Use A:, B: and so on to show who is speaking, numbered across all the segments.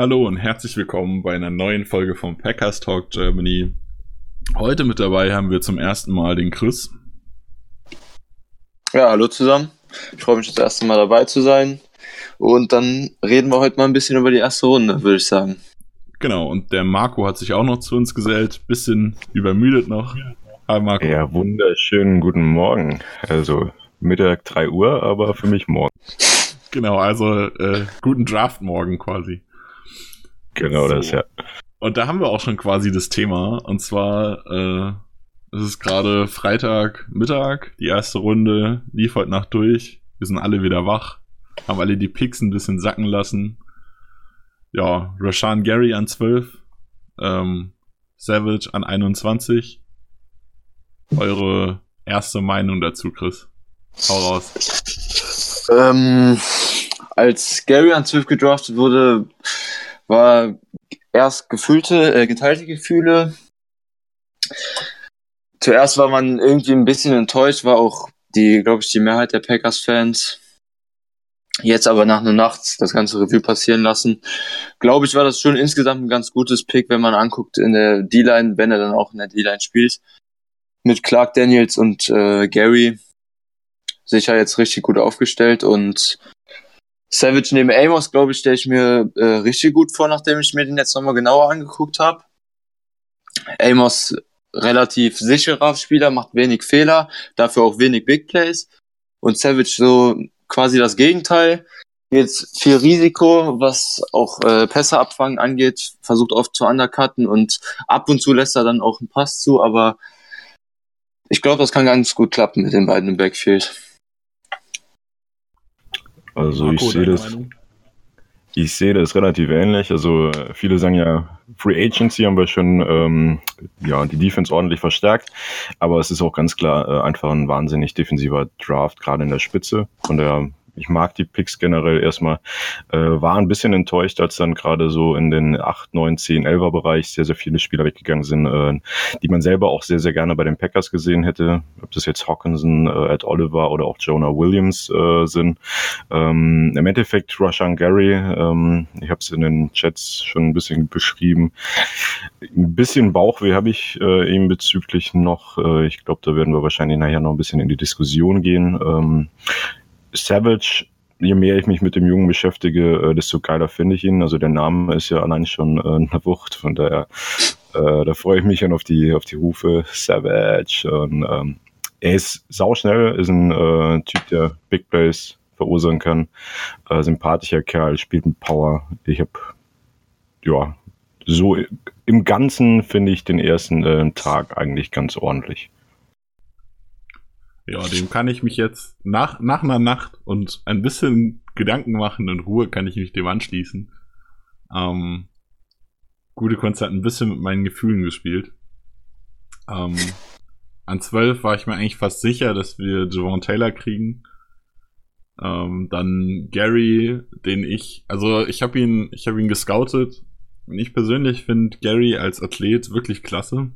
A: Hallo und herzlich willkommen bei einer neuen Folge vom Packers Talk Germany. Heute mit dabei haben wir zum ersten Mal den Chris.
B: Ja, hallo zusammen. Ich freue mich das erste Mal dabei zu sein. Und dann reden wir heute mal ein bisschen über die erste Runde, würde ich sagen.
A: Genau, und der Marco hat sich auch noch zu uns gesellt. Bisschen übermüdet noch.
C: Hi Marco. Ja, wunderschönen guten Morgen. Also Mittag 3 Uhr, aber für mich morgen.
A: Genau, also äh, guten Draft morgen quasi.
C: Genau so. das, ja.
A: Und da haben wir auch schon quasi das Thema. Und zwar, äh, es ist gerade Freitag Mittag, die erste Runde lief heute Nacht durch. Wir sind alle wieder wach, haben alle die Picks ein bisschen sacken lassen. Ja, Rashan Gary an 12, ähm, Savage an 21, eure erste Meinung dazu, Chris? Hau raus.
B: Ähm, als Gary an 12 gedraftet wurde, war erst gefühlte, äh, geteilte Gefühle. Zuerst war man irgendwie ein bisschen enttäuscht, war auch die, glaube ich, die Mehrheit der Packers-Fans. Jetzt aber nach einer Nacht das ganze Review passieren lassen. Glaube ich, war das schon insgesamt ein ganz gutes Pick, wenn man anguckt in der D-Line, wenn er dann auch in der D-Line spielt mit Clark Daniels und äh, Gary sicher jetzt richtig gut aufgestellt und Savage neben Amos, glaube ich, stelle ich mir äh, richtig gut vor, nachdem ich mir den jetzt nochmal genauer angeguckt habe. Amos relativ sicherer Spieler, macht wenig Fehler, dafür auch wenig Big Plays. Und Savage so quasi das Gegenteil. Jetzt viel Risiko, was auch äh, Pässe abfangen angeht, versucht oft zu undercutten und ab und zu lässt er dann auch einen Pass zu, aber ich glaube, das kann ganz gut klappen mit den beiden im Backfield.
C: Also Marco, ich sehe das. Ich sehe das relativ ähnlich. Also viele sagen ja, Free Agency haben wir schon ähm, ja, die Defense ordentlich verstärkt, aber es ist auch ganz klar äh, einfach ein wahnsinnig defensiver Draft, gerade in der Spitze. Von der ich mag die Picks generell erstmal. Äh, war ein bisschen enttäuscht, als dann gerade so in den 8, 9, 10, 11er Bereich sehr, sehr viele Spieler weggegangen sind, äh, die man selber auch sehr, sehr gerne bei den Packers gesehen hätte. Ob das jetzt Hawkinson, äh, Ed Oliver oder auch Jonah Williams äh, sind. Ähm, Im Endeffekt Rashan Gary, ähm, ich habe es in den Chats schon ein bisschen beschrieben. Ein bisschen Bauchweh habe ich äh, ihm bezüglich noch. Äh, ich glaube, da werden wir wahrscheinlich nachher noch ein bisschen in die Diskussion gehen. Ähm, Savage, je mehr ich mich mit dem Jungen beschäftige, äh, desto geiler finde ich ihn. Also der Name ist ja allein schon äh, eine Wucht, von daher äh, da freue ich mich schon auf die auf die Rufe Savage. Und, ähm, er ist sauschnell, ist ein äh, Typ, der Big Plays verursachen kann. Äh, sympathischer Kerl, spielt mit Power. Ich habe ja so im Ganzen finde ich den ersten äh, Tag eigentlich ganz ordentlich.
A: Ja, dem kann ich mich jetzt nach, nach einer Nacht und ein bisschen Gedanken machen in Ruhe kann ich mich dem anschließen. Ähm, gute Kunst hat ein bisschen mit meinen Gefühlen gespielt. Ähm, an 12 war ich mir eigentlich fast sicher, dass wir Javon Taylor kriegen. Ähm, dann Gary, den ich, also ich habe ihn, ich habe ihn gescoutet. Und ich persönlich finde Gary als Athlet wirklich klasse.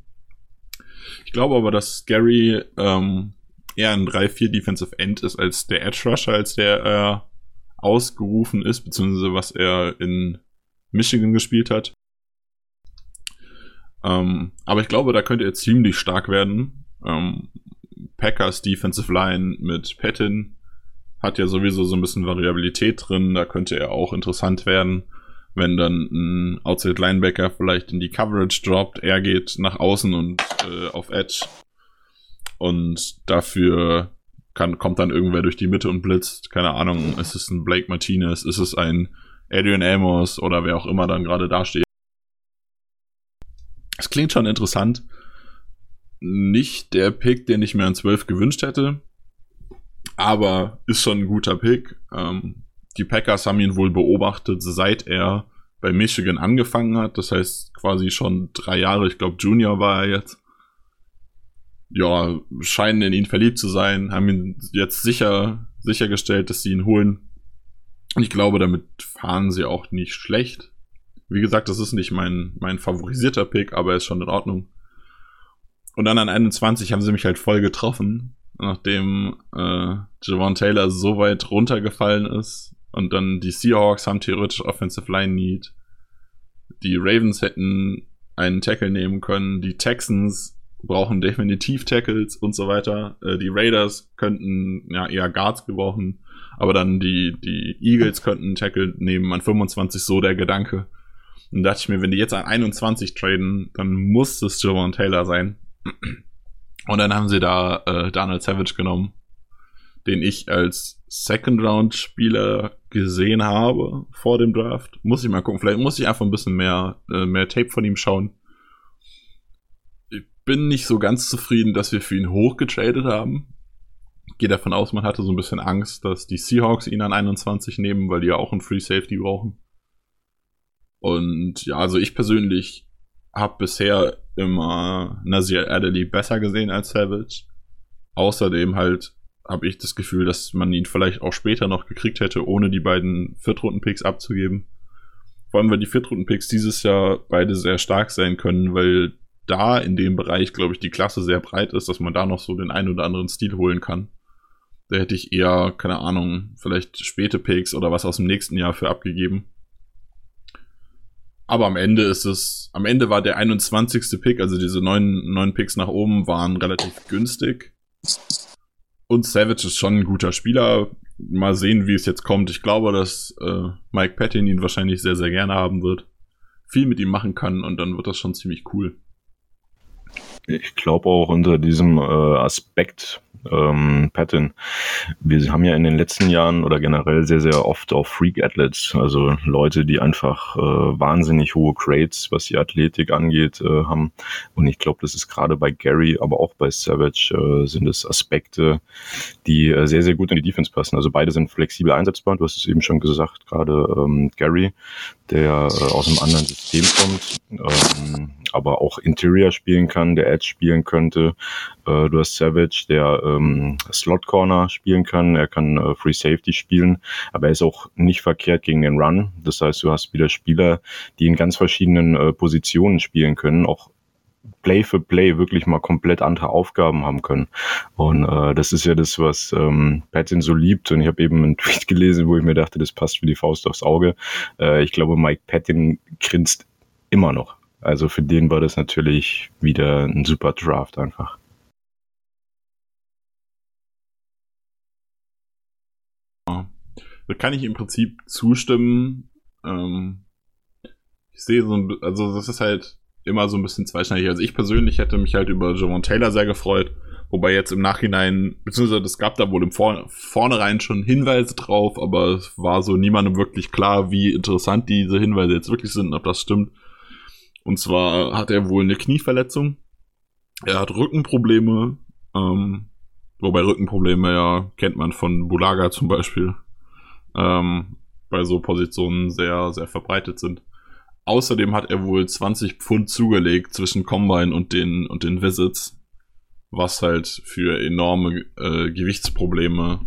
A: Ich glaube aber, dass Gary ähm, eher ein 3-4 Defensive End ist als der Edge Rusher, als der äh, ausgerufen ist, beziehungsweise was er in Michigan gespielt hat. Ähm, aber ich glaube, da könnte er ziemlich stark werden. Ähm, Packers Defensive Line mit Patton hat ja sowieso so ein bisschen Variabilität drin. Da könnte er auch interessant werden, wenn dann ein Outside Linebacker vielleicht in die Coverage droppt. Er geht nach außen und äh, auf Edge und dafür kann, kommt dann irgendwer durch die Mitte und blitzt. Keine Ahnung, ist es ein Blake Martinez, ist es ein Adrian Amos oder wer auch immer dann gerade dasteht. Es klingt schon interessant. Nicht der Pick, den ich mir an 12 gewünscht hätte, aber ist schon ein guter Pick. Ähm, die Packers haben ihn wohl beobachtet, seit er bei Michigan angefangen hat. Das heißt quasi schon drei Jahre, ich glaube Junior war er jetzt. Ja, scheinen in ihn verliebt zu sein, haben ihn jetzt sicher sichergestellt, dass sie ihn holen. Und ich glaube, damit fahren sie auch nicht schlecht. Wie gesagt, das ist nicht mein, mein favorisierter Pick, aber er ist schon in Ordnung. Und dann an 21 haben sie mich halt voll getroffen, nachdem äh, Javon Taylor so weit runtergefallen ist. Und dann die Seahawks haben theoretisch Offensive Line Need. Die Ravens hätten einen Tackle nehmen können. Die Texans brauchen definitiv Tackles und so weiter. Äh, die Raiders könnten ja eher Guards gebrauchen. Aber dann die, die Eagles könnten Tackle nehmen an 25, so der Gedanke. Und da dachte ich mir, wenn die jetzt an 21 traden, dann muss es Javon Taylor sein. Und dann haben sie da äh, Donald Savage genommen, den ich als Second-Round-Spieler gesehen habe vor dem Draft. Muss ich mal gucken. Vielleicht muss ich einfach ein bisschen mehr, äh, mehr Tape von ihm schauen. Bin nicht so ganz zufrieden, dass wir für ihn hochgetradet haben. Ich gehe davon aus, man hatte so ein bisschen Angst, dass die Seahawks ihn an 21 nehmen, weil die ja auch einen Free Safety brauchen. Und ja, also ich persönlich habe bisher immer Nazir Adderley besser gesehen als Savage. Außerdem halt habe ich das Gefühl, dass man ihn vielleicht auch später noch gekriegt hätte, ohne die beiden Viertrunden-Picks abzugeben. Vor allem, weil die Viertrunden-Picks dieses Jahr beide sehr stark sein können, weil da in dem Bereich, glaube ich, die Klasse sehr breit ist, dass man da noch so den einen oder anderen Stil holen kann. Da hätte ich eher, keine Ahnung, vielleicht späte Picks oder was aus dem nächsten Jahr für abgegeben. Aber am Ende ist es, am Ende war der 21. Pick, also diese neun, neun Picks nach oben waren relativ günstig. Und Savage ist schon ein guter Spieler. Mal sehen, wie es jetzt kommt. Ich glaube, dass äh, Mike Patton ihn wahrscheinlich sehr, sehr gerne haben wird. Viel mit ihm machen kann und dann wird das schon ziemlich cool.
C: Ich glaube auch unter diesem äh, Aspekt ähm, Patton. Wir haben ja in den letzten Jahren oder generell sehr, sehr oft auf Freak Athletes, also Leute, die einfach äh, wahnsinnig hohe Crates, was die Athletik angeht, äh, haben. Und ich glaube, das ist gerade bei Gary, aber auch bei Savage äh, sind es Aspekte, die äh, sehr, sehr gut in die Defense passen. Also beide sind flexibel einsetzbar. Du hast es eben schon gesagt, gerade ähm, Gary, der äh, aus einem anderen System kommt, ähm, aber auch Interior spielen kann, der Edge spielen könnte. Äh, du hast Savage, der ähm, Slot Corner spielen kann, er kann äh, Free Safety spielen, aber er ist auch nicht verkehrt gegen den Run. Das heißt, du hast wieder Spieler, die in ganz verschiedenen äh, Positionen spielen können, auch Play für Play wirklich mal komplett andere Aufgaben haben können. Und äh, das ist ja das, was ähm, Patton so liebt. Und ich habe eben einen Tweet gelesen, wo ich mir dachte, das passt wie die Faust aufs Auge. Äh, ich glaube, Mike Patton grinst immer noch. Also für den war das natürlich wieder ein super Draft einfach.
A: Da kann ich im Prinzip zustimmen. Ähm, ich sehe so ein, also das ist halt immer so ein bisschen zweischneidig. Also ich persönlich hätte mich halt über Javon Taylor sehr gefreut, wobei jetzt im Nachhinein, beziehungsweise es gab da wohl im Vor Vornherein schon Hinweise drauf, aber es war so niemandem wirklich klar, wie interessant diese Hinweise jetzt wirklich sind, ob das stimmt. Und zwar hat er wohl eine Knieverletzung. Er hat Rückenprobleme, ähm, wobei Rückenprobleme ja kennt man von Bulaga zum Beispiel, ähm, bei so Positionen sehr, sehr verbreitet sind. Außerdem hat er wohl 20 Pfund zugelegt zwischen Combine und den, und den Visits, was halt für enorme äh, Gewichtsprobleme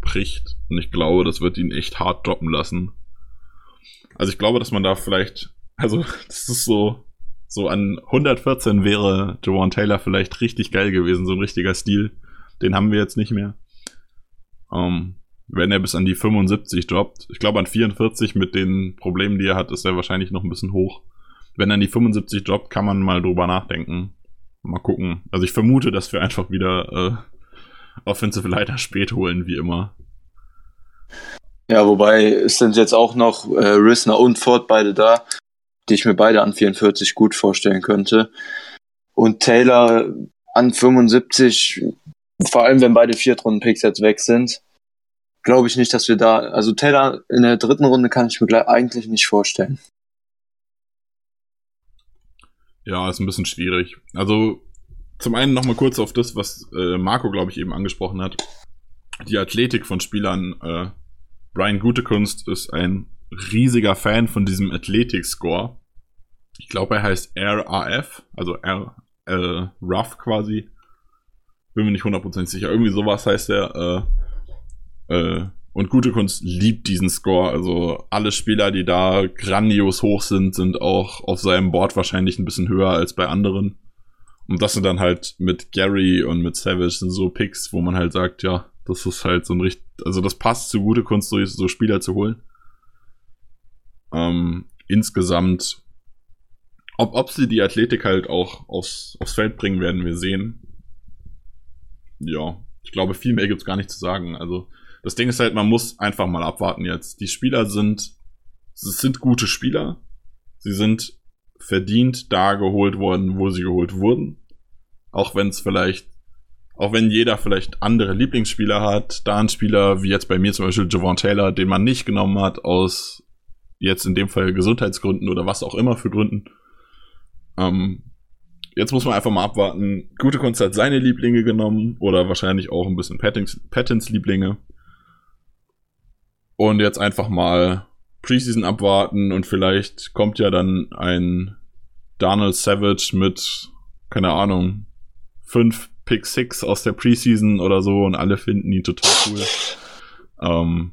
A: spricht. Und ich glaube, das wird ihn echt hart droppen lassen. Also ich glaube, dass man da vielleicht, also das ist so, so an 114 wäre Jawan Taylor vielleicht richtig geil gewesen, so ein richtiger Stil. Den haben wir jetzt nicht mehr. Ähm, wenn er bis an die 75 droppt. Ich glaube, an 44 mit den Problemen, die er hat, ist er wahrscheinlich noch ein bisschen hoch. Wenn er an die 75 droppt, kann man mal drüber nachdenken. Mal gucken. Also ich vermute, dass wir einfach wieder äh, Offensive Leiter spät holen, wie immer.
B: Ja, wobei es sind jetzt auch noch äh, Rissner und Ford beide da, die ich mir beide an 44 gut vorstellen könnte. Und Taylor an 75, vor allem wenn beide Viertrunden-Picks jetzt weg sind, glaube ich nicht, dass wir da, also Taylor in der dritten Runde kann ich mir eigentlich nicht vorstellen.
A: Ja, ist ein bisschen schwierig. Also zum einen nochmal kurz auf das, was äh, Marco, glaube ich, eben angesprochen hat. Die Athletik von Spielern. Äh, Brian Gutekunst ist ein riesiger Fan von diesem Athletic Score. Ich glaube, er heißt RAF, also R, äh, Rough quasi. Bin mir nicht hundertprozentig sicher. Irgendwie sowas heißt er. Äh, äh, und gute Kunst liebt diesen Score. Also alle Spieler, die da grandios hoch sind, sind auch auf seinem Board wahrscheinlich ein bisschen höher als bei anderen. Und das sind dann halt mit Gary und mit Savage so Picks, wo man halt sagt, ja, das ist halt so ein richtig, also das passt zu gute Kunst, so, so Spieler zu holen. Ähm, insgesamt, ob, ob sie die Athletik halt auch aufs, aufs Feld bringen, werden wir sehen. Ja, ich glaube, viel mehr gibt's gar nicht zu sagen. Also, das Ding ist halt, man muss einfach mal abwarten jetzt. Die Spieler sind, es sind gute Spieler. Sie sind verdient da geholt worden, wo sie geholt wurden. Auch wenn es vielleicht, auch wenn jeder vielleicht andere Lieblingsspieler hat, da ein Spieler wie jetzt bei mir zum Beispiel Javon Taylor, den man nicht genommen hat aus jetzt in dem Fall Gesundheitsgründen oder was auch immer für Gründen. Ähm, jetzt muss man einfach mal abwarten. Gute Kunst hat seine Lieblinge genommen oder wahrscheinlich auch ein bisschen Pattins, Lieblinge. Und jetzt einfach mal Preseason abwarten und vielleicht kommt ja dann ein Donald Savage mit, keine Ahnung, fünf Pick Six aus der Preseason oder so und alle finden ihn total cool. Ähm,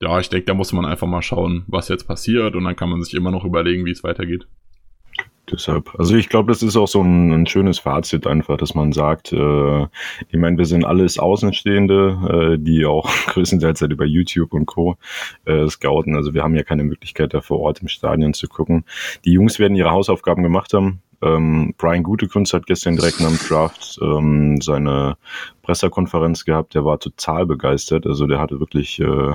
A: ja, ich denke, da muss man einfach mal schauen, was jetzt passiert und dann kann man sich immer noch überlegen, wie es weitergeht.
C: Deshalb, also ich glaube, das ist auch so ein, ein, schönes Fazit einfach, dass man sagt, äh, ich meine, wir sind alles Außenstehende, äh, die auch größtenteils halt über YouTube und Co. Äh, scouten. Also wir haben ja keine Möglichkeit, da vor Ort im Stadion zu gucken. Die Jungs werden ihre Hausaufgaben gemacht haben. Ähm, Brian Gutekunst hat gestern direkt nach dem Draft ähm, seine Pressekonferenz gehabt. Der war total begeistert. Also der hatte wirklich äh,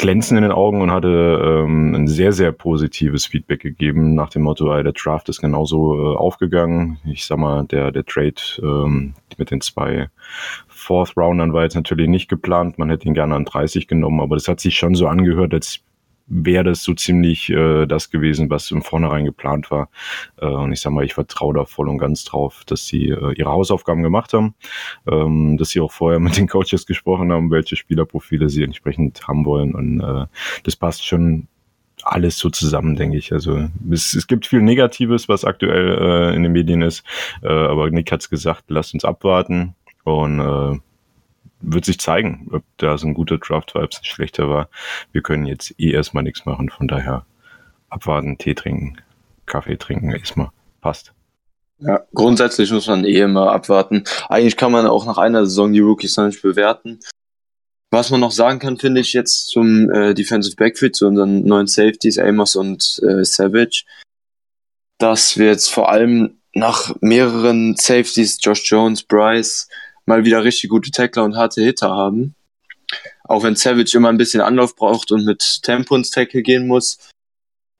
C: Glänzen in den Augen und hatte ähm, ein sehr, sehr positives Feedback gegeben nach dem Motto, der Draft ist genauso äh, aufgegangen. Ich sag mal, der, der Trade ähm, mit den zwei Fourth Roundern war jetzt natürlich nicht geplant. Man hätte ihn gerne an 30 genommen, aber das hat sich schon so angehört, als wäre das so ziemlich äh, das gewesen, was im Vornherein geplant war. Äh, und ich sag mal, ich vertraue da voll und ganz drauf, dass sie äh, ihre Hausaufgaben gemacht haben, ähm, dass sie auch vorher mit den Coaches gesprochen haben, welche Spielerprofile sie entsprechend haben wollen. Und äh, das passt schon alles so zusammen, denke ich. Also es, es gibt viel Negatives, was aktuell äh, in den Medien ist, äh, aber Nick hat's gesagt, lasst uns abwarten und äh, wird sich zeigen, ob da so ein guter Draft-Vibes ein schlechter war. Wir können jetzt eh erstmal nichts machen, von daher abwarten, Tee trinken, Kaffee trinken, erstmal. Passt.
B: Ja, grundsätzlich muss man eh immer abwarten. Eigentlich kann man auch nach einer Saison die Rookies noch nicht bewerten. Was man noch sagen kann, finde ich jetzt zum äh, Defensive Backfield, zu unseren neuen Safeties, Amos und äh, Savage, dass wir jetzt vor allem nach mehreren Safeties, Josh Jones, Bryce, mal wieder richtig gute Tackler und harte Hitter haben. Auch wenn Savage immer ein bisschen Anlauf braucht und mit Tempo ins Tackle gehen muss,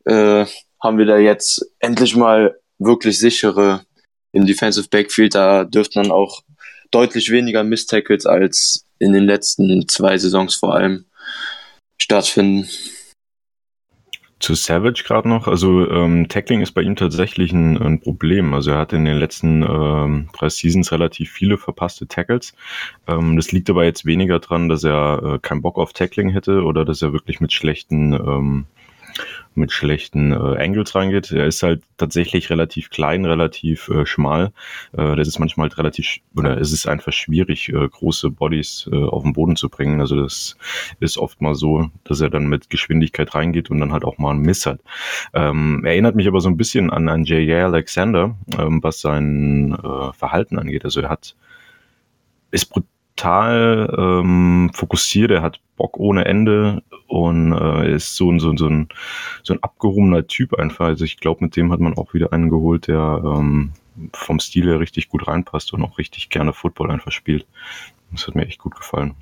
B: äh, haben wir da jetzt endlich mal wirklich sichere im Defensive Backfield. Da dürften dann auch deutlich weniger Miss-Tackles als in den letzten zwei Saisons vor allem stattfinden
C: zu Savage gerade noch. Also ähm, Tackling ist bei ihm tatsächlich ein, ein, Problem. Also er hat in den letzten ähm, drei Seasons relativ viele verpasste Tackles. Ähm, das liegt aber jetzt weniger dran, dass er äh, keinen Bock auf Tackling hätte oder dass er wirklich mit schlechten ähm, mit schlechten äh, Angles reingeht. Er ist halt tatsächlich relativ klein, relativ äh, schmal. Äh, das ist manchmal halt relativ, oder es ist einfach schwierig, äh, große Bodies äh, auf den Boden zu bringen. Also das ist oft mal so, dass er dann mit Geschwindigkeit reingeht und dann halt auch mal einen Miss hat. Ähm, erinnert mich aber so ein bisschen an, an J.J. Alexander, ähm, was sein äh, Verhalten angeht. Also er hat, ist brutal ähm, fokussiert, er hat Bock ohne Ende und äh, ist so, so, so, ein, so ein abgehobener Typ einfach. Also ich glaube, mit dem hat man auch wieder einen geholt, der ähm, vom Stil her richtig gut reinpasst und auch richtig gerne Football einfach spielt. Das hat mir echt gut gefallen.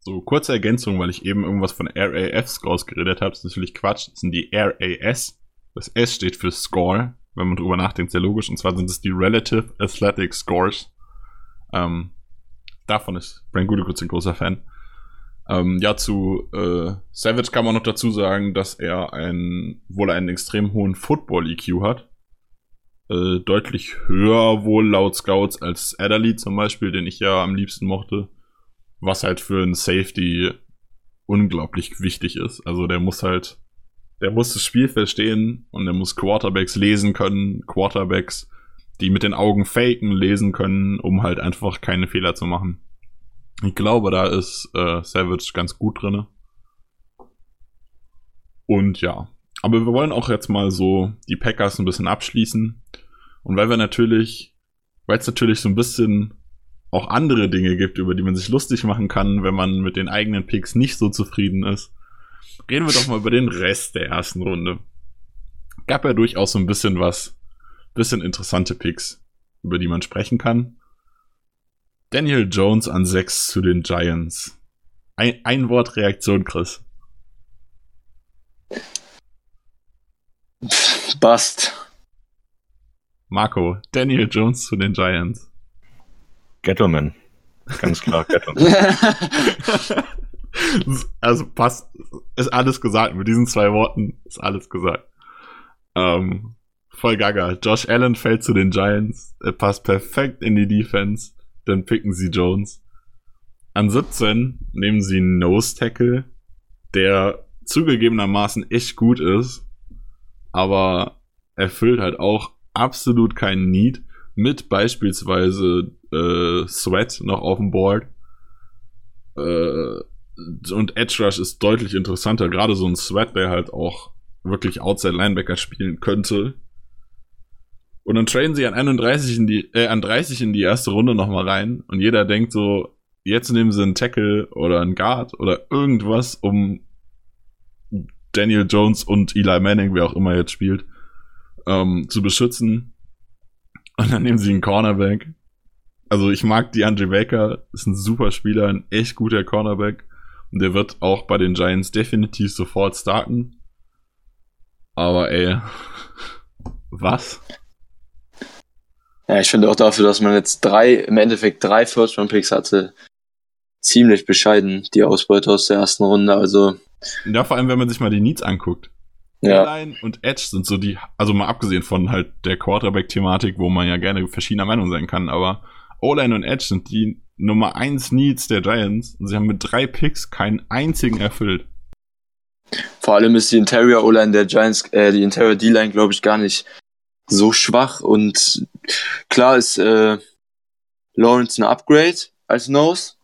A: So, kurze Ergänzung, weil ich eben irgendwas von RAF-Scores geredet habe. Das ist natürlich Quatsch. Das sind die RAS. Das S steht für Score, wenn man drüber nachdenkt, sehr logisch. Und zwar sind es die Relative Athletic Scores. Ähm, davon ist Brand Gudekurz ein großer Fan. Ähm, ja, zu äh, Savage kann man noch dazu sagen, dass er ein, wohl einen extrem hohen Football-EQ hat. Äh, deutlich höher wohl laut Scouts als Adderley zum Beispiel, den ich ja am liebsten mochte. Was halt für einen Safety unglaublich wichtig ist. Also der muss halt, der muss das Spiel verstehen und der muss Quarterbacks lesen können, Quarterbacks, die mit den Augen faken, lesen können, um halt einfach keine Fehler zu machen. Ich glaube, da ist äh, Savage ganz gut drinne. Und ja, aber wir wollen auch jetzt mal so die Packers ein bisschen abschließen. Und weil wir natürlich, weil es natürlich so ein bisschen auch andere Dinge gibt, über die man sich lustig machen kann, wenn man mit den eigenen Picks nicht so zufrieden ist, reden wir doch mal über den Rest der ersten Runde. Gab ja durchaus so ein bisschen was, bisschen interessante Picks, über die man sprechen kann. Daniel Jones an 6 zu den Giants. Ein, ein Wort Reaktion, Chris.
B: Bust.
A: Marco, Daniel Jones zu den Giants.
C: Gettleman. Ganz klar, Gettleman.
A: also passt, ist alles gesagt. Mit diesen zwei Worten ist alles gesagt. Ähm, voll gaga. Josh Allen fällt zu den Giants. Er passt perfekt in die Defense. Dann picken sie Jones. An 17 nehmen sie Nose Tackle, der zugegebenermaßen echt gut ist, aber erfüllt halt auch absolut keinen Need mit beispielsweise äh, Sweat noch auf dem Board. Äh, und Edge Rush ist deutlich interessanter. Gerade so ein Sweat, der halt auch wirklich Outside Linebacker spielen könnte. Und dann traden sie an 31 in die, äh, an 30 in die erste Runde nochmal rein. Und jeder denkt so, jetzt nehmen sie einen Tackle oder einen Guard oder irgendwas, um Daniel Jones und Eli Manning, wer auch immer jetzt spielt, ähm, zu beschützen. Und dann nehmen sie einen Cornerback. Also ich mag DeAndre Baker, ist ein super Spieler, ein echt guter Cornerback. Und der wird auch bei den Giants definitiv sofort starten. Aber ey, was?
B: Ja, ich finde auch dafür, dass man jetzt drei, im Endeffekt drei First-Round-Picks hatte, ziemlich bescheiden, die Ausbeute aus der ersten Runde. Also.
A: Ja, vor allem, wenn man sich mal die Needs anguckt. Ja. Line und Edge sind so die, also mal abgesehen von halt der Quarterback-Thematik, wo man ja gerne verschiedener Meinung sein kann, aber O-Line und Edge sind die Nummer 1 Needs der Giants und sie haben mit drei Picks keinen einzigen erfüllt.
B: Vor allem ist die Interior O-Line der Giants, äh, die Interior D-Line, glaube ich, gar nicht so schwach und klar ist äh, Lawrence ein Upgrade als Nose,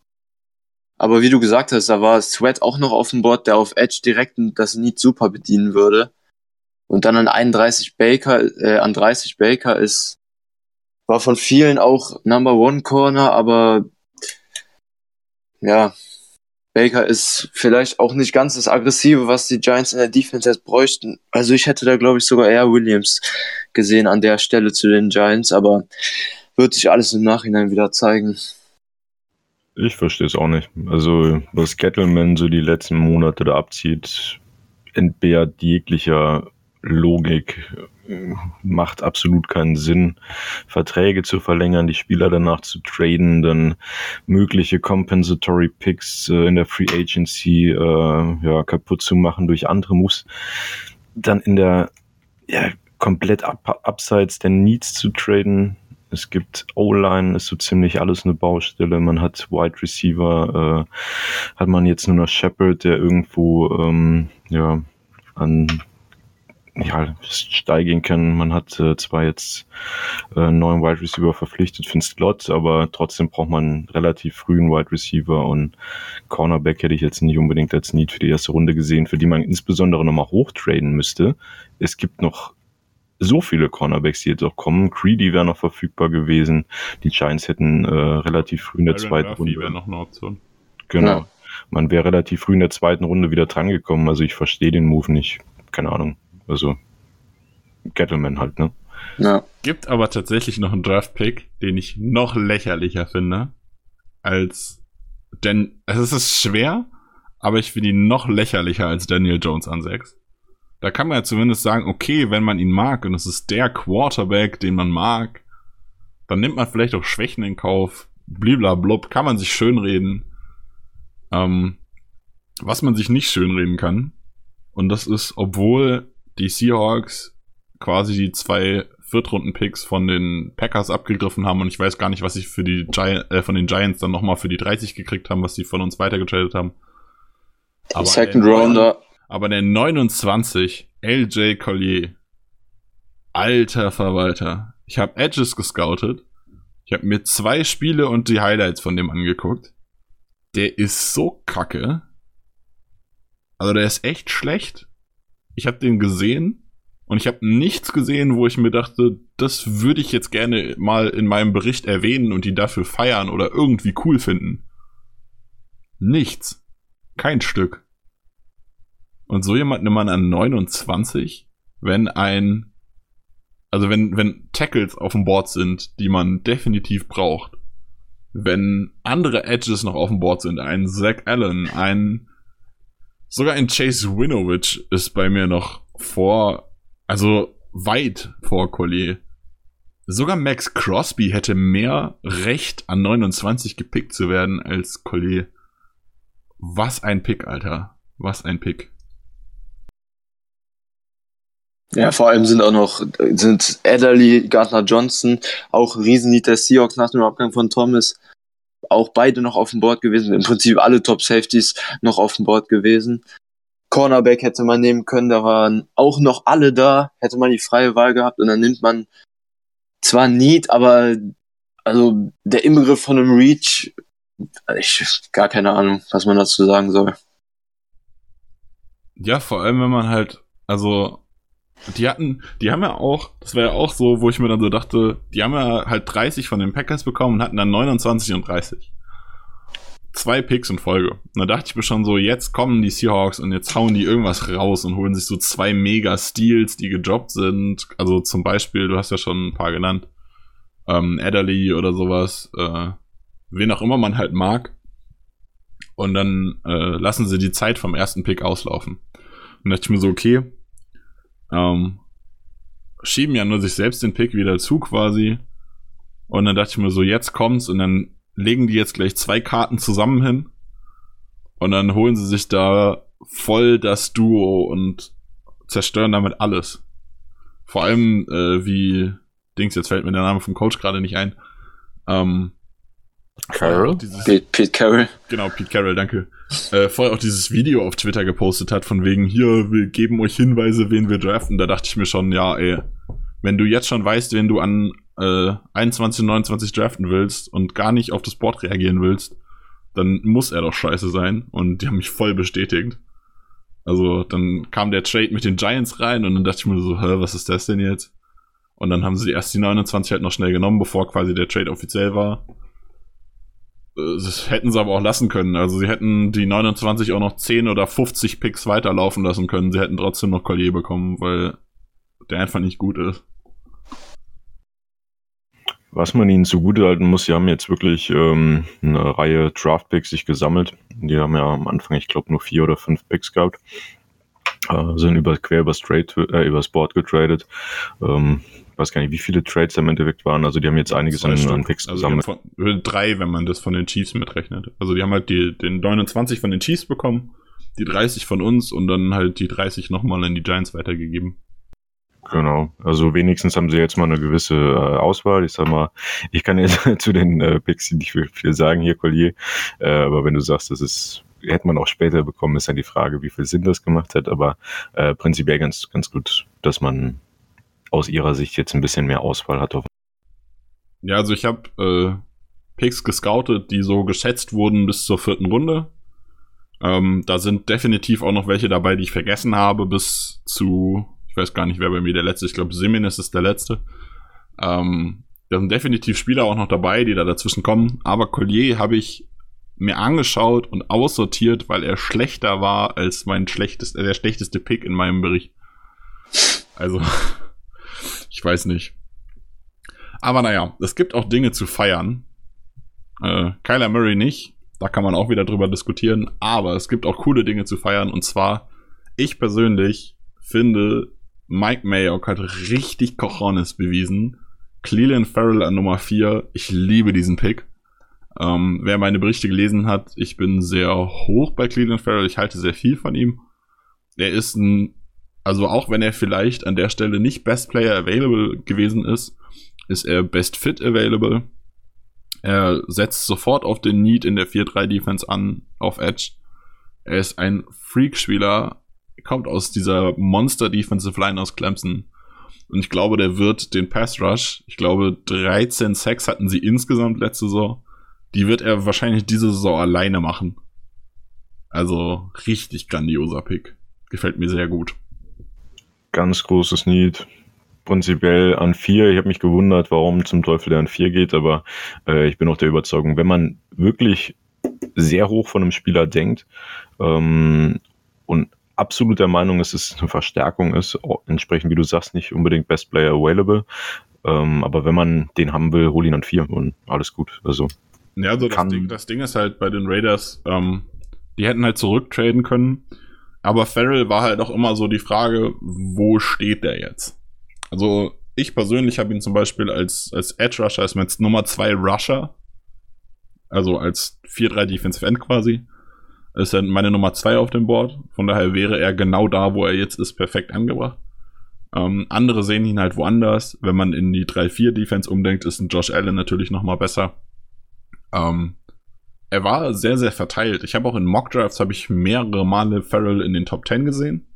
B: aber wie du gesagt hast, da war Sweat auch noch auf dem Board, der auf Edge direkt das Need super bedienen würde. Und dann an 31 Baker, äh, an 30 Baker ist, war von vielen auch Number One Corner, aber ja, Baker ist vielleicht auch nicht ganz das Aggressive, was die Giants in der Defense jetzt bräuchten. Also ich hätte da, glaube ich, sogar eher Williams gesehen an der Stelle zu den Giants, aber wird sich alles im Nachhinein wieder zeigen.
C: Ich verstehe es auch nicht. Also, was Gettleman so die letzten Monate da abzieht, entbehrt jeglicher Logik, macht absolut keinen Sinn, Verträge zu verlängern, die Spieler danach zu traden, dann mögliche Compensatory Picks äh, in der Free Agency äh, ja, kaputt zu machen durch andere Moves, dann in der ja, komplett ab, abseits der Needs zu traden, es gibt O-Line, ist so ziemlich alles eine Baustelle. Man hat Wide Receiver, äh, hat man jetzt nur noch Shepard, der irgendwo ähm, ja an ja, steigen kann. Man hat äh, zwar jetzt äh, neuen Wide Receiver verpflichtet für den Slot, aber trotzdem braucht man relativ frühen Wide Receiver und Cornerback hätte ich jetzt nicht unbedingt als Need für die erste Runde gesehen, für die man insbesondere nochmal hochtraden müsste. Es gibt noch so viele Cornerbacks, die jetzt auch kommen. Creedy wäre noch verfügbar gewesen. Die Giants hätten äh, relativ früh in der Aaron zweiten Runde. wäre noch eine Option. Genau. Ja. Man wäre relativ früh in der zweiten Runde wieder drangekommen. Also ich verstehe den Move nicht. Keine Ahnung. Also Gettleman halt, ne?
A: Ja. Gibt aber tatsächlich noch einen Draft-Pick, den ich noch lächerlicher finde, als denn es ist schwer, aber ich finde ihn noch lächerlicher als Daniel Jones an 6. Da kann man ja zumindest sagen, okay, wenn man ihn mag und es ist der Quarterback, den man mag, dann nimmt man vielleicht auch Schwächen in Kauf. Bliblablub, kann man sich schönreden. Ähm, was man sich nicht schönreden kann, und das ist, obwohl die Seahawks quasi die zwei Viertrunden-Picks von den Packers abgegriffen haben und ich weiß gar nicht, was sie für die Gi äh, von den Giants dann nochmal für die 30 gekriegt haben, was sie von uns weitergetradet haben.
B: Aber Second der, Rounder.
A: Aber der 29, LJ Collier. Alter Verwalter. Ich habe Edges gescoutet. Ich habe mir zwei Spiele und die Highlights von dem angeguckt. Der ist so kacke. Also der ist echt schlecht. Ich habe den gesehen und ich habe nichts gesehen, wo ich mir dachte, das würde ich jetzt gerne mal in meinem Bericht erwähnen und ihn dafür feiern oder irgendwie cool finden. Nichts. Kein Stück. Und so jemand nimmt man an 29, wenn ein, also wenn, wenn Tackles auf dem Board sind, die man definitiv braucht. Wenn andere Edges noch auf dem Board sind, ein Zach Allen, ein, sogar ein Chase Winovich ist bei mir noch vor, also weit vor Collier. Sogar Max Crosby hätte mehr Recht an 29 gepickt zu werden als Collier. Was ein Pick, Alter. Was ein Pick.
B: Ja, vor allem sind auch noch, sind Adderley, Gardner Johnson, auch Riesenlied der Seahawks nach dem Abgang von Thomas, auch beide noch auf dem Board gewesen. Im Prinzip alle Top Safeties noch auf dem Board gewesen. Cornerback hätte man nehmen können, da waren auch noch alle da, hätte man die freie Wahl gehabt und dann nimmt man zwar Need, aber also der Inbegriff von einem Reach ich gar keine Ahnung, was man dazu sagen soll.
A: Ja, vor allem, wenn man halt, also, die hatten, die haben ja auch, das wäre ja auch so, wo ich mir dann so dachte, die haben ja halt 30 von den Packers bekommen und hatten dann 29 und 30. Zwei Picks in Folge. Und da dachte ich mir schon so, jetzt kommen die Seahawks und jetzt hauen die irgendwas raus und holen sich so zwei mega Steals, die gedroppt sind. Also zum Beispiel, du hast ja schon ein paar genannt, ähm, Adderley oder sowas, äh, wen auch immer man halt mag. Und dann äh, lassen sie die Zeit vom ersten Pick auslaufen. Und dachte ich mir so, okay, ähm, schieben ja nur sich selbst den Pick wieder zu quasi. Und dann dachte ich mir so, jetzt kommt's und dann legen die jetzt gleich zwei Karten zusammen hin. Und dann holen sie sich da voll das Duo und zerstören damit alles. Vor allem, äh, wie, Dings, jetzt fällt mir der Name vom Coach gerade nicht ein. Ähm,
B: Carroll? Dieses, Pete, Pete, Carroll.
A: Genau, Pete Carroll, danke. Äh, vorher auch dieses Video auf Twitter gepostet hat, von wegen, hier, wir geben euch Hinweise, wen wir draften. Da dachte ich mir schon, ja, ey, wenn du jetzt schon weißt, wen du an äh, 21 und 29 draften willst und gar nicht auf das Board reagieren willst, dann muss er doch scheiße sein. Und die haben mich voll bestätigt. Also dann kam der Trade mit den Giants rein und dann dachte ich mir so, hä, was ist das denn jetzt? Und dann haben sie erst die 29 halt noch schnell genommen, bevor quasi der Trade offiziell war. Äh, das hätten sie aber auch lassen können. Also sie hätten die 29 auch noch 10 oder 50 Picks weiterlaufen lassen können. Sie hätten trotzdem noch Collier bekommen, weil der einfach nicht gut ist.
C: Was man ihnen zugutehalten muss, sie haben jetzt wirklich ähm, eine Reihe Draft-Picks sich gesammelt. Die haben ja am Anfang, ich glaube, nur vier oder fünf Picks gehabt. Äh, sind über, quer übers, Trade, äh, übers Board getradet. Ähm, weiß gar nicht, wie viele Trades im Endeffekt waren. Also die haben jetzt einiges an, an Picks also gesammelt.
A: Von, drei, wenn man das von den Chiefs mitrechnet. Also die haben halt die, den 29 von den Chiefs bekommen, die 30 von uns und dann halt die 30 nochmal an die Giants weitergegeben.
C: Genau, also wenigstens haben sie jetzt mal eine gewisse äh, Auswahl. Ich sag mal, ich kann jetzt zu den äh, Picks nicht viel, viel sagen hier, Collier, äh, aber wenn du sagst, das ist hätte man auch später bekommen, ist dann die Frage, wie viel Sinn das gemacht hat, aber äh, prinzipiell ganz, ganz gut, dass man aus ihrer Sicht jetzt ein bisschen mehr Auswahl hat.
A: Ja, also ich habe äh, Picks gescoutet, die so geschätzt wurden bis zur vierten Runde. Ähm, da sind definitiv auch noch welche dabei, die ich vergessen habe, bis zu, ich weiß gar nicht, wer bei mir der letzte, ich glaube Simenes ist der letzte. Ähm, da sind definitiv Spieler auch noch dabei, die da dazwischen kommen, aber Collier habe ich mir angeschaut und aussortiert, weil er schlechter war als mein schlechtest, äh, der schlechteste Pick in meinem Bericht. Also Ich weiß nicht. Aber naja, es gibt auch Dinge zu feiern. Äh, Kyler Murray nicht. Da kann man auch wieder drüber diskutieren. Aber es gibt auch coole Dinge zu feiern. Und zwar, ich persönlich finde, Mike Mayock hat richtig Cojones bewiesen. Cleveland Farrell an Nummer 4. Ich liebe diesen Pick. Ähm, wer meine Berichte gelesen hat, ich bin sehr hoch bei Cleveland Farrell. Ich halte sehr viel von ihm. Er ist ein also auch wenn er vielleicht an der Stelle nicht Best Player Available gewesen ist, ist er Best Fit Available. Er setzt sofort auf den Need in der 4-3 Defense an, auf Edge. Er ist ein Freak-Spieler, kommt aus dieser Monster-Defensive Line aus Clemson. Und ich glaube, der wird den Pass Rush, ich glaube, 13 Sacks hatten sie insgesamt letzte Saison. Die wird er wahrscheinlich diese Saison alleine machen. Also richtig grandioser Pick. Gefällt mir sehr gut.
C: Ganz großes Need. Prinzipiell an vier. Ich habe mich gewundert, warum zum Teufel der an vier geht, aber äh, ich bin auch der Überzeugung, wenn man wirklich sehr hoch von einem Spieler denkt ähm, und absolut der Meinung ist, dass es eine Verstärkung ist, entsprechend, wie du sagst, nicht unbedingt Best Player Available. Ähm, aber wenn man den haben will, hol ihn an vier und alles gut. Also,
A: ja, also das Ding, das Ding ist halt bei den Raiders, ähm, die hätten halt zurücktraden können. Aber Farrell war halt auch immer so die Frage, wo steht der jetzt? Also ich persönlich habe ihn zum Beispiel als, als Edge Rusher, als mein Nummer 2 Rusher, also als 4-3 Defensive End quasi ist er meine Nummer zwei auf dem Board. Von daher wäre er genau da, wo er jetzt ist, perfekt angebracht. Ähm, andere sehen ihn halt woanders. Wenn man in die 3-4 Defense umdenkt, ist ein Josh Allen natürlich nochmal besser. Ähm, er war sehr, sehr verteilt. Ich habe auch in Mock Drafts habe ich mehrere Male Farrell in den Top 10 gesehen.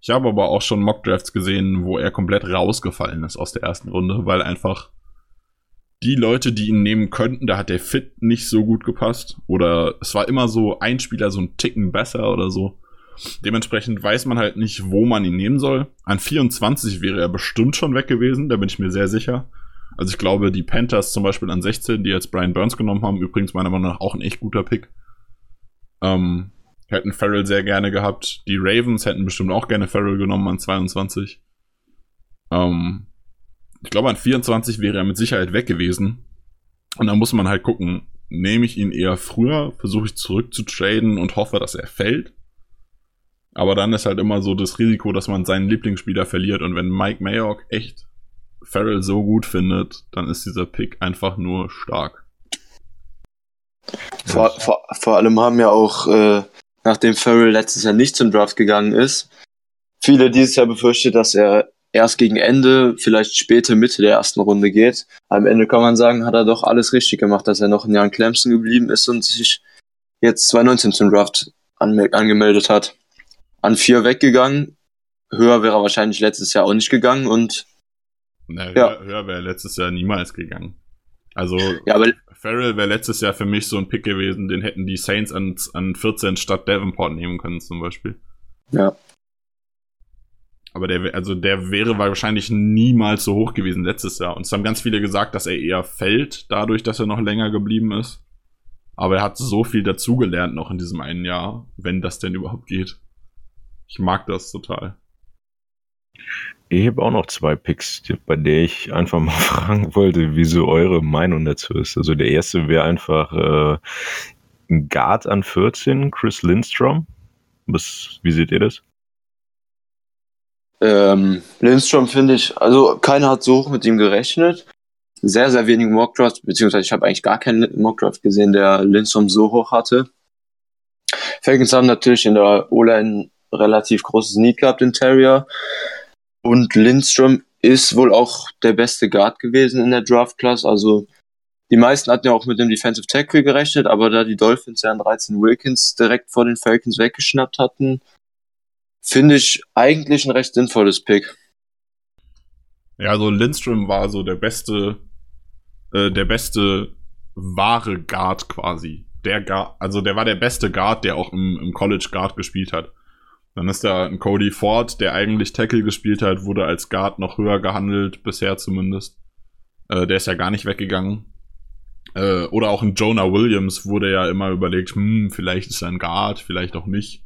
A: Ich habe aber auch schon Mock Drafts gesehen, wo er komplett rausgefallen ist aus der ersten Runde, weil einfach die Leute, die ihn nehmen könnten, da hat der Fit nicht so gut gepasst. Oder es war immer so ein Spieler so ein Ticken besser oder so. Dementsprechend weiß man halt nicht, wo man ihn nehmen soll. An 24 wäre er bestimmt schon weg gewesen, da bin ich mir sehr sicher. Also ich glaube, die Panthers zum Beispiel an 16, die jetzt Brian Burns genommen haben, übrigens meiner Meinung nach auch ein echt guter Pick. Ähm, hätten Farrell sehr gerne gehabt. Die Ravens hätten bestimmt auch gerne Farrell genommen an 22. Ähm, ich glaube, an 24 wäre er mit Sicherheit weg gewesen. Und dann muss man halt gucken, nehme ich ihn eher früher, versuche ich zurück zu traden und hoffe, dass er fällt. Aber dann ist halt immer so das Risiko, dass man seinen Lieblingsspieler verliert. Und wenn Mike Mayock echt Farrell so gut findet, dann ist dieser Pick einfach nur stark.
B: Vor, vor, vor allem haben ja auch, äh, nachdem Farrell letztes Jahr nicht zum Draft gegangen ist, viele dieses Jahr befürchtet, dass er erst gegen Ende, vielleicht späte Mitte der ersten Runde geht. Am Ende kann man sagen, hat er doch alles richtig gemacht, dass er noch ein Jahr in Clemson geblieben ist und sich jetzt 2019 zum Draft angemeldet hat. An vier weggegangen. Höher wäre er wahrscheinlich letztes Jahr auch nicht gegangen und
A: Na, höher, ja. höher wäre er letztes Jahr niemals gegangen. Also
B: ja, aber
A: Farrell wäre letztes Jahr für mich so ein Pick gewesen, den hätten die Saints an, an 14 statt Davenport nehmen können zum Beispiel.
B: Ja,
A: aber der, also der wäre wahrscheinlich niemals so hoch gewesen letztes Jahr. Und es haben ganz viele gesagt, dass er eher fällt, dadurch, dass er noch länger geblieben ist. Aber er hat so viel dazugelernt noch in diesem einen Jahr, wenn das denn überhaupt geht. Ich mag das total.
C: Ich habe auch noch zwei Picks, bei der ich einfach mal fragen wollte, wie so eure Meinung dazu ist. Also der erste wäre einfach äh, ein Guard an 14, Chris Lindstrom. Was, wie seht ihr das?
B: Ähm, Lindstrom finde ich, also keiner hat so hoch mit ihm gerechnet. Sehr, sehr wenige Mockdrafts, beziehungsweise ich habe eigentlich gar keinen Mockdraft gesehen, der Lindstrom so hoch hatte. Falcons haben natürlich in der O-Line relativ großes Need gehabt in Terrier. Und Lindstrom ist wohl auch der beste Guard gewesen in der Draft-Class. Also die meisten hatten ja auch mit dem Defensive Tackle gerechnet, aber da die Dolphins ja an 13 Wilkins direkt vor den Falcons weggeschnappt hatten, finde ich eigentlich ein recht sinnvolles Pick.
A: Ja, also Lindström war so der beste, äh, der beste wahre Guard quasi. Der Guard, also der war der beste Guard, der auch im, im College Guard gespielt hat. Dann ist da ein Cody Ford, der eigentlich Tackle gespielt hat, wurde als Guard noch höher gehandelt, bisher zumindest. Äh, der ist ja gar nicht weggegangen. Äh, oder auch ein Jonah Williams wurde ja immer überlegt, hm, vielleicht ist er ein Guard, vielleicht auch nicht.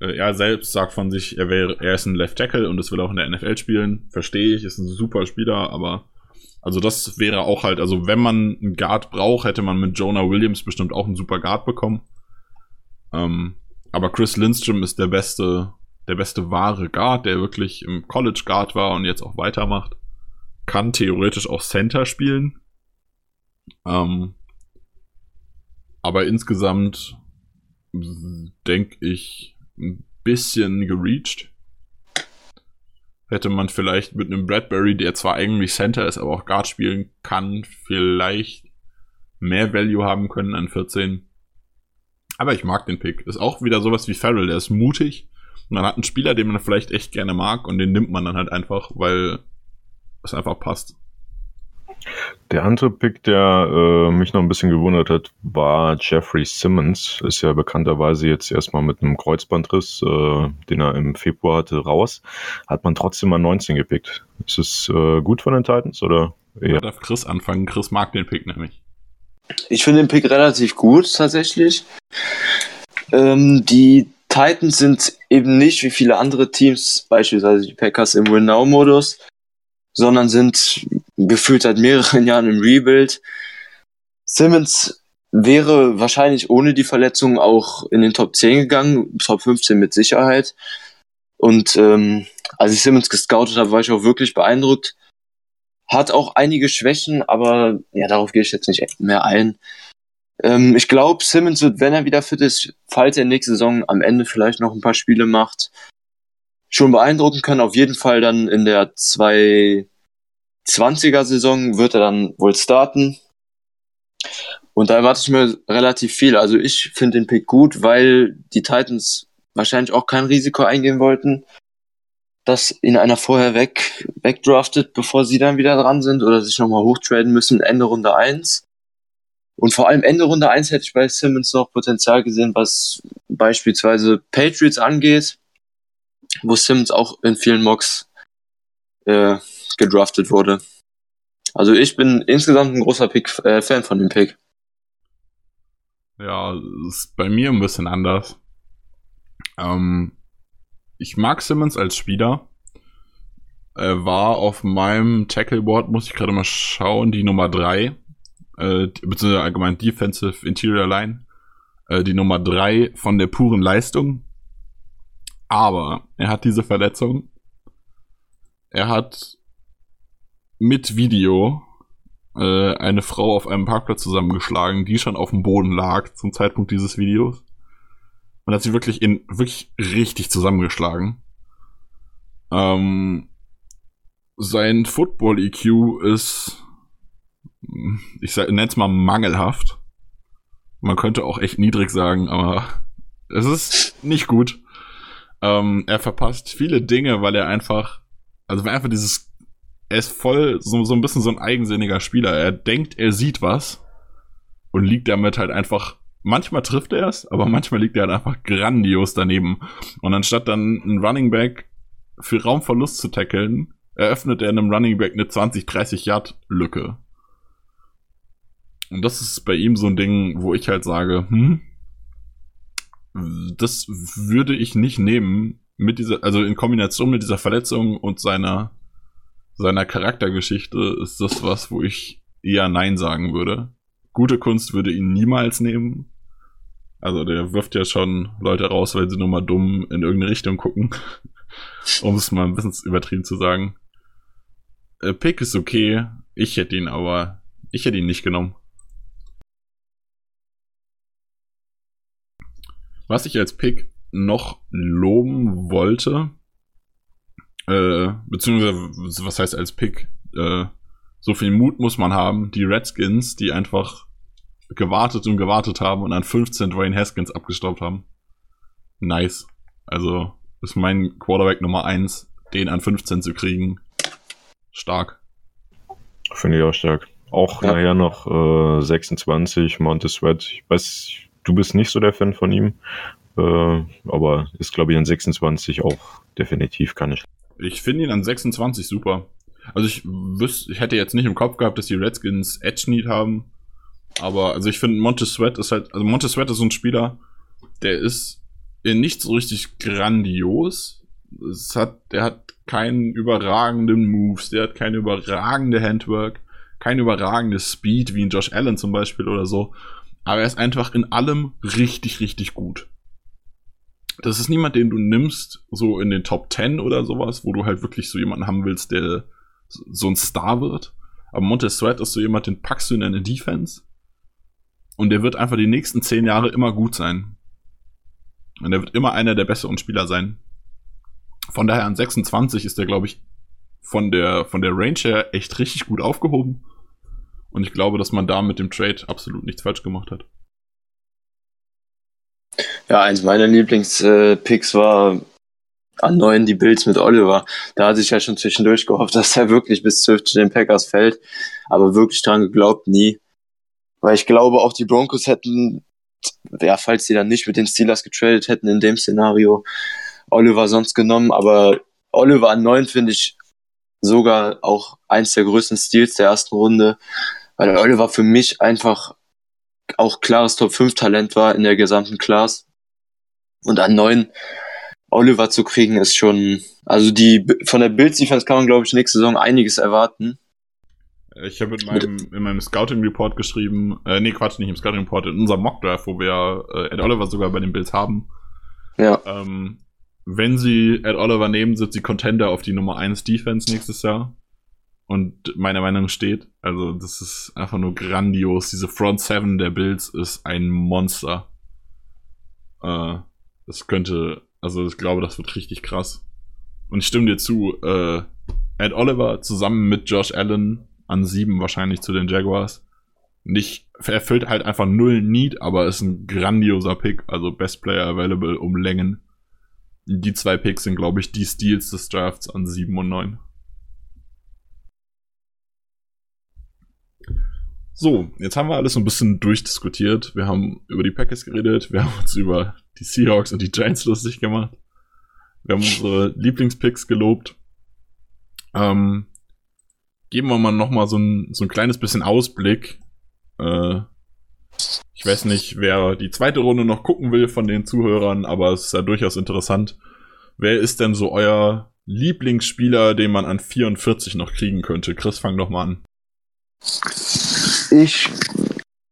A: Äh, er selbst sagt von sich, er wäre, er ist ein Left Tackle und es will auch in der NFL spielen. Verstehe ich, ist ein super Spieler, aber also das wäre auch halt, also wenn man einen Guard braucht, hätte man mit Jonah Williams bestimmt auch einen super Guard bekommen. Ähm, aber Chris Lindstrom ist der beste, der beste wahre Guard, der wirklich im College Guard war und jetzt auch weitermacht. Kann theoretisch auch Center spielen. Ähm, aber insgesamt denke ich, ein bisschen gereached. Hätte man vielleicht mit einem Bradbury, der zwar eigentlich Center ist, aber auch Guard spielen kann, vielleicht mehr Value haben können an 14. Aber ich mag den Pick. Ist auch wieder sowas wie Farrell, der ist mutig. Und man hat einen Spieler, den man vielleicht echt gerne mag und den nimmt man dann halt einfach, weil es einfach passt.
C: Der andere Pick, der äh, mich noch ein bisschen gewundert hat, war Jeffrey Simmons. Ist ja bekannterweise jetzt erstmal mit einem Kreuzbandriss, äh, den er im Februar hatte, raus. Hat man trotzdem mal 19 gepickt. Ist es äh, gut von den Titans oder?
A: Ja. darf Chris anfangen. Chris mag den Pick nämlich.
B: Ich finde den Pick relativ gut, tatsächlich. Ähm, die Titans sind eben nicht wie viele andere Teams, beispielsweise die Packers im Win-Now-Modus, sondern sind gefühlt seit mehreren Jahren im Rebuild. Simmons wäre wahrscheinlich ohne die Verletzung auch in den Top 10 gegangen, Top 15 mit Sicherheit. Und ähm, als ich Simmons gescoutet habe, war ich auch wirklich beeindruckt. Hat auch einige Schwächen, aber ja, darauf gehe ich jetzt nicht mehr ein. Ähm, ich glaube, Simmons wird, wenn er wieder fit ist, falls er nächste Saison am Ende vielleicht noch ein paar Spiele macht, schon beeindrucken können. Auf jeden Fall dann in der 220er Saison wird er dann wohl starten. Und da erwarte ich mir relativ viel. Also ich finde den Pick gut, weil die Titans wahrscheinlich auch kein Risiko eingehen wollten, dass ihn einer vorher weg, wegdraftet, bevor sie dann wieder dran sind oder sich nochmal hochtraden müssen, Ende Runde 1. Und vor allem Ende Runde 1 hätte ich bei Simmons noch Potenzial gesehen, was beispielsweise Patriots angeht wo Simmons auch in vielen Mocks äh, gedraftet wurde. Also ich bin insgesamt ein großer Pick, äh, Fan von dem Pick.
A: Ja, ist bei mir ein bisschen anders. Ähm, ich mag Simmons als Spieler. Er war auf meinem Tackleboard, muss ich gerade mal schauen, die Nummer 3, äh, beziehungsweise allgemein Defensive Interior Line, äh, die Nummer 3 von der puren Leistung. Aber er hat diese Verletzung. Er hat mit Video äh, eine Frau auf einem Parkplatz zusammengeschlagen, die schon auf dem Boden lag zum Zeitpunkt dieses Videos. Und hat sie wirklich in wirklich richtig zusammengeschlagen. Ähm, sein Football EQ ist, ich nenne es mal mangelhaft. Man könnte auch echt niedrig sagen, aber es ist nicht gut. Ähm, er verpasst viele Dinge, weil er einfach, also einfach dieses, er ist voll so, so ein bisschen so ein eigensinniger Spieler. Er denkt, er sieht was und liegt damit halt einfach manchmal trifft er es, aber manchmal liegt er halt einfach grandios daneben. Und anstatt dann einen Running Back für Raumverlust zu tackeln, eröffnet er einem Running Back eine 20, 30 Yard Lücke. Und das ist bei ihm so ein Ding, wo ich halt sage, hm, das würde ich nicht nehmen mit dieser, also in Kombination mit dieser Verletzung und seiner, seiner Charaktergeschichte ist das was, wo ich eher Nein sagen würde. Gute Kunst würde ihn niemals nehmen. Also der wirft ja schon Leute raus, weil sie nur mal dumm in irgendeine Richtung gucken. um es mal ein bisschen übertrieben zu sagen. Äh, Pick ist okay. Ich hätte ihn aber, ich hätte ihn nicht genommen. Was ich als Pick noch loben wollte, äh, beziehungsweise was heißt als Pick, äh, so viel Mut muss man haben, die Redskins, die einfach gewartet und gewartet haben und an 15 Dwayne Haskins abgestaubt haben. Nice. Also ist mein Quarterback Nummer 1, den an 15 zu kriegen. Stark.
C: Finde ich auch stark. Auch ja. nachher noch äh, 26, Montez Sweat. Ich weiß, du bist nicht so der Fan von ihm, äh, aber ist, glaube ich, an 26 auch definitiv kann ich.
A: Ich finde ihn an 26 super. Also ich wüsste, ich hätte jetzt nicht im Kopf gehabt, dass die Redskins Edge Need haben. Aber also ich finde Montez Sweat ist halt, also Montez Sweat ist so ein Spieler, der ist in nicht so richtig grandios. Es hat, der hat keinen überragenden Moves, der hat keine überragende Handwork, kein überragendes Speed wie in Josh Allen zum Beispiel oder so aber er ist einfach in allem richtig, richtig gut. Das ist niemand, den du nimmst, so in den Top 10 oder sowas, wo du halt wirklich so jemanden haben willst, der so ein Star wird. Aber Montez Sweat ist so jemand, den packst du in eine Defense und der wird einfach die nächsten 10 Jahre immer gut sein. Und er wird immer einer der besseren Spieler sein. Von daher an 26 ist er, glaube ich, von der, von der Range her echt richtig gut aufgehoben. Und ich glaube, dass man da mit dem Trade absolut nichts falsch gemacht hat.
B: Ja, eins meiner Lieblingspicks war an neun die Bills mit Oliver. Da hatte ich ja schon zwischendurch gehofft, dass er wirklich bis 12 zu den Packers fällt. Aber wirklich dran geglaubt, nie. Weil ich glaube, auch die Broncos hätten, ja, falls sie dann nicht mit den Steelers getradet hätten in dem Szenario, Oliver sonst genommen. Aber Oliver an neun finde ich sogar auch eins der größten Steals der ersten Runde. Weil Oliver für mich einfach auch klares Top 5 Talent war in der gesamten Class. Und an neun Oliver zu kriegen ist schon, also die von der Bills Defense kann man glaube ich nächste Saison einiges erwarten.
A: Ich habe in meinem, in meinem Scouting Report geschrieben, äh, nee, Quatsch, nicht im Scouting Report, in unserem Mock Draft, wo wir äh, Ed Oliver sogar bei den Bills haben.
B: Ja.
A: Ähm, wenn sie Ed Oliver nehmen, sind sie Contender auf die Nummer 1 Defense nächstes Jahr. Und meiner Meinung nach steht. Also, das ist einfach nur grandios. Diese Front 7 der Bills ist ein Monster. Äh, das könnte, also ich glaube, das wird richtig krass. Und ich stimme dir zu, äh, Ed Oliver zusammen mit Josh Allen an sieben wahrscheinlich zu den Jaguars. Nicht, erfüllt halt einfach null Need, aber ist ein grandioser Pick, also Best Player Available um Längen. Die zwei Picks sind, glaube ich, die Steals des Drafts an sieben und neun. So, jetzt haben wir alles so ein bisschen durchdiskutiert. Wir haben über die Packers geredet, wir haben uns über die Seahawks und die Giants lustig gemacht. Wir haben unsere Lieblingspicks gelobt. Ähm, geben wir mal nochmal so ein, so ein kleines bisschen Ausblick. Äh, ich weiß nicht, wer die zweite Runde noch gucken will von den Zuhörern, aber es ist ja durchaus interessant. Wer ist denn so euer Lieblingsspieler, den man an 44 noch kriegen könnte? Chris, fang doch mal an.
B: Ich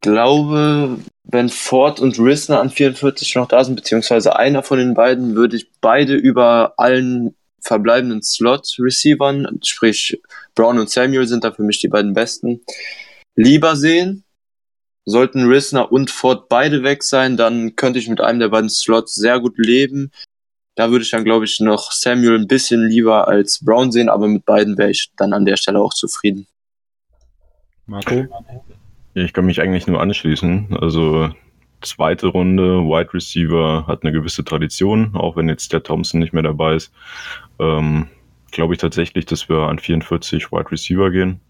B: glaube, wenn Ford und Risner an 44 noch da sind, beziehungsweise einer von den beiden, würde ich beide über allen verbleibenden Slot-Receivern, sprich Brown und Samuel sind da für mich die beiden besten, lieber sehen. Sollten Risner und Ford beide weg sein, dann könnte ich mit einem der beiden Slots sehr gut leben. Da würde ich dann, glaube ich, noch Samuel ein bisschen lieber als Brown sehen, aber mit beiden wäre ich dann an der Stelle auch zufrieden.
C: Marco? Ich kann mich eigentlich nur anschließen. Also zweite Runde, Wide Receiver hat eine gewisse Tradition, auch wenn jetzt der Thompson nicht mehr dabei ist. Ähm, Glaube ich tatsächlich, dass wir an 44 Wide Receiver gehen.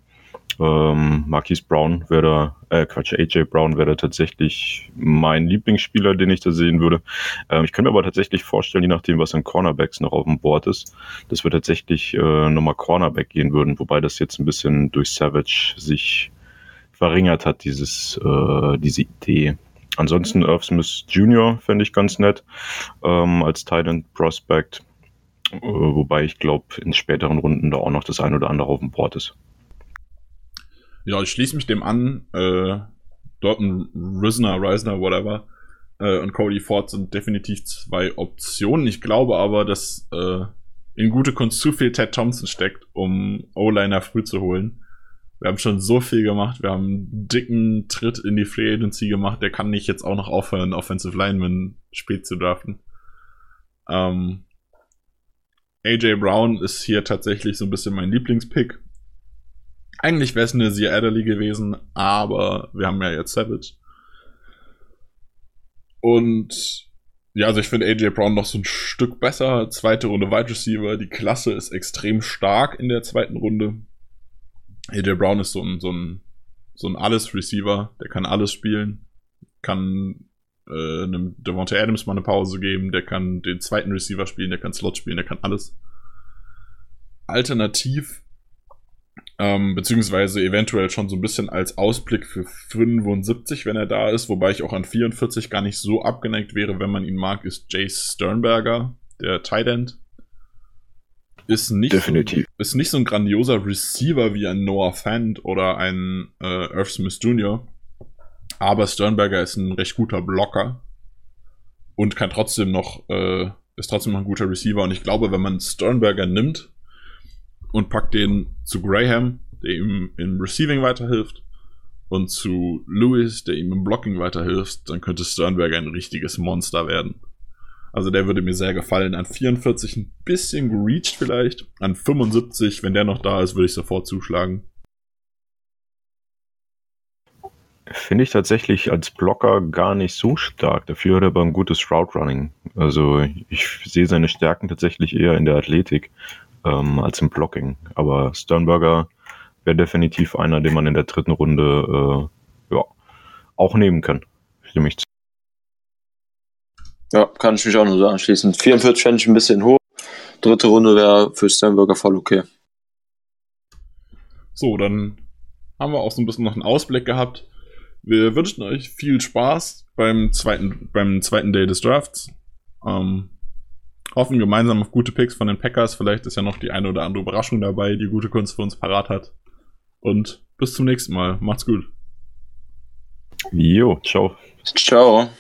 C: Ähm, Marquise Brown wäre da, äh, Quatsch, AJ Brown wäre da tatsächlich mein Lieblingsspieler, den ich da sehen würde. Ähm, ich könnte mir aber tatsächlich vorstellen, je nachdem, was an Cornerbacks noch auf dem Board ist, dass wir tatsächlich äh, nochmal Cornerback gehen würden, wobei das jetzt ein bisschen durch Savage sich verringert hat, dieses, äh, diese Idee. Ansonsten Irv Smith Jr. fände ich ganz nett ähm, als Titan Prospect. Äh, wobei ich glaube, in späteren Runden da auch noch das ein oder andere auf dem Board ist.
A: Ja, ich schließe mich dem an. Äh, Dorton, Risner, Reisner, whatever, äh, und Cody Ford sind definitiv zwei Optionen. Ich glaube aber, dass äh, in gute Kunst zu viel Ted Thompson steckt, um O-Liner früh zu holen. Wir haben schon so viel gemacht. Wir haben einen dicken Tritt in die Free Agency gemacht. Der kann nicht jetzt auch noch aufhören, Offensive Lineman spät zu draften. Ähm, AJ Brown ist hier tatsächlich so ein bisschen mein Lieblingspick. Eigentlich wäre es eine Zia Adderley gewesen, aber wir haben ja jetzt Savage. Und ja, also ich finde AJ Brown noch so ein Stück besser. Zweite Runde Wide Receiver. Die Klasse ist extrem stark in der zweiten Runde. AJ Brown ist so ein, so ein, so ein Alles-Receiver, der kann alles spielen, kann äh, einem Devonta Adams mal eine Pause geben, der kann den zweiten Receiver spielen, der kann Slot spielen, der kann alles. Alternativ, ähm, beziehungsweise eventuell schon so ein bisschen als Ausblick für 75, wenn er da ist, wobei ich auch an 44 gar nicht so abgeneigt wäre, wenn man ihn mag, ist Jace Sternberger, der Tight End ist nicht,
C: Definitiv.
A: So, ist nicht so ein grandioser Receiver wie ein Noah Fant oder ein äh, Irv Smith Jr., aber Sternberger ist ein recht guter Blocker und kann trotzdem noch, äh, ist trotzdem noch ein guter Receiver. Und ich glaube, wenn man Sternberger nimmt und packt den zu Graham, der ihm im Receiving weiterhilft, und zu Lewis, der ihm im Blocking weiterhilft, dann könnte Sternberger ein richtiges Monster werden. Also der würde mir sehr gefallen. An 44 ein bisschen gereached vielleicht. An 75, wenn der noch da ist, würde ich sofort zuschlagen.
C: Finde ich tatsächlich als Blocker gar nicht so stark. Dafür hat er aber ein gutes Route Running. Also ich sehe seine Stärken tatsächlich eher in der Athletik ähm, als im Blocking. Aber Sternberger wäre definitiv einer, den man in der dritten Runde äh, ja, auch nehmen kann. Stimme ich zu.
B: Ja, kann ich mich auch nur so anschließen. 44 fände ich ein bisschen hoch. Dritte Runde wäre für Sternberger voll okay.
A: So, dann haben wir auch so ein bisschen noch einen Ausblick gehabt. Wir wünschen euch viel Spaß beim zweiten, beim zweiten Day des Drafts. Ähm, hoffen gemeinsam auf gute Picks von den Packers. Vielleicht ist ja noch die eine oder andere Überraschung dabei, die gute Kunst für uns parat hat. Und bis zum nächsten Mal. Macht's gut.
C: Jo, ciao.
B: Ciao.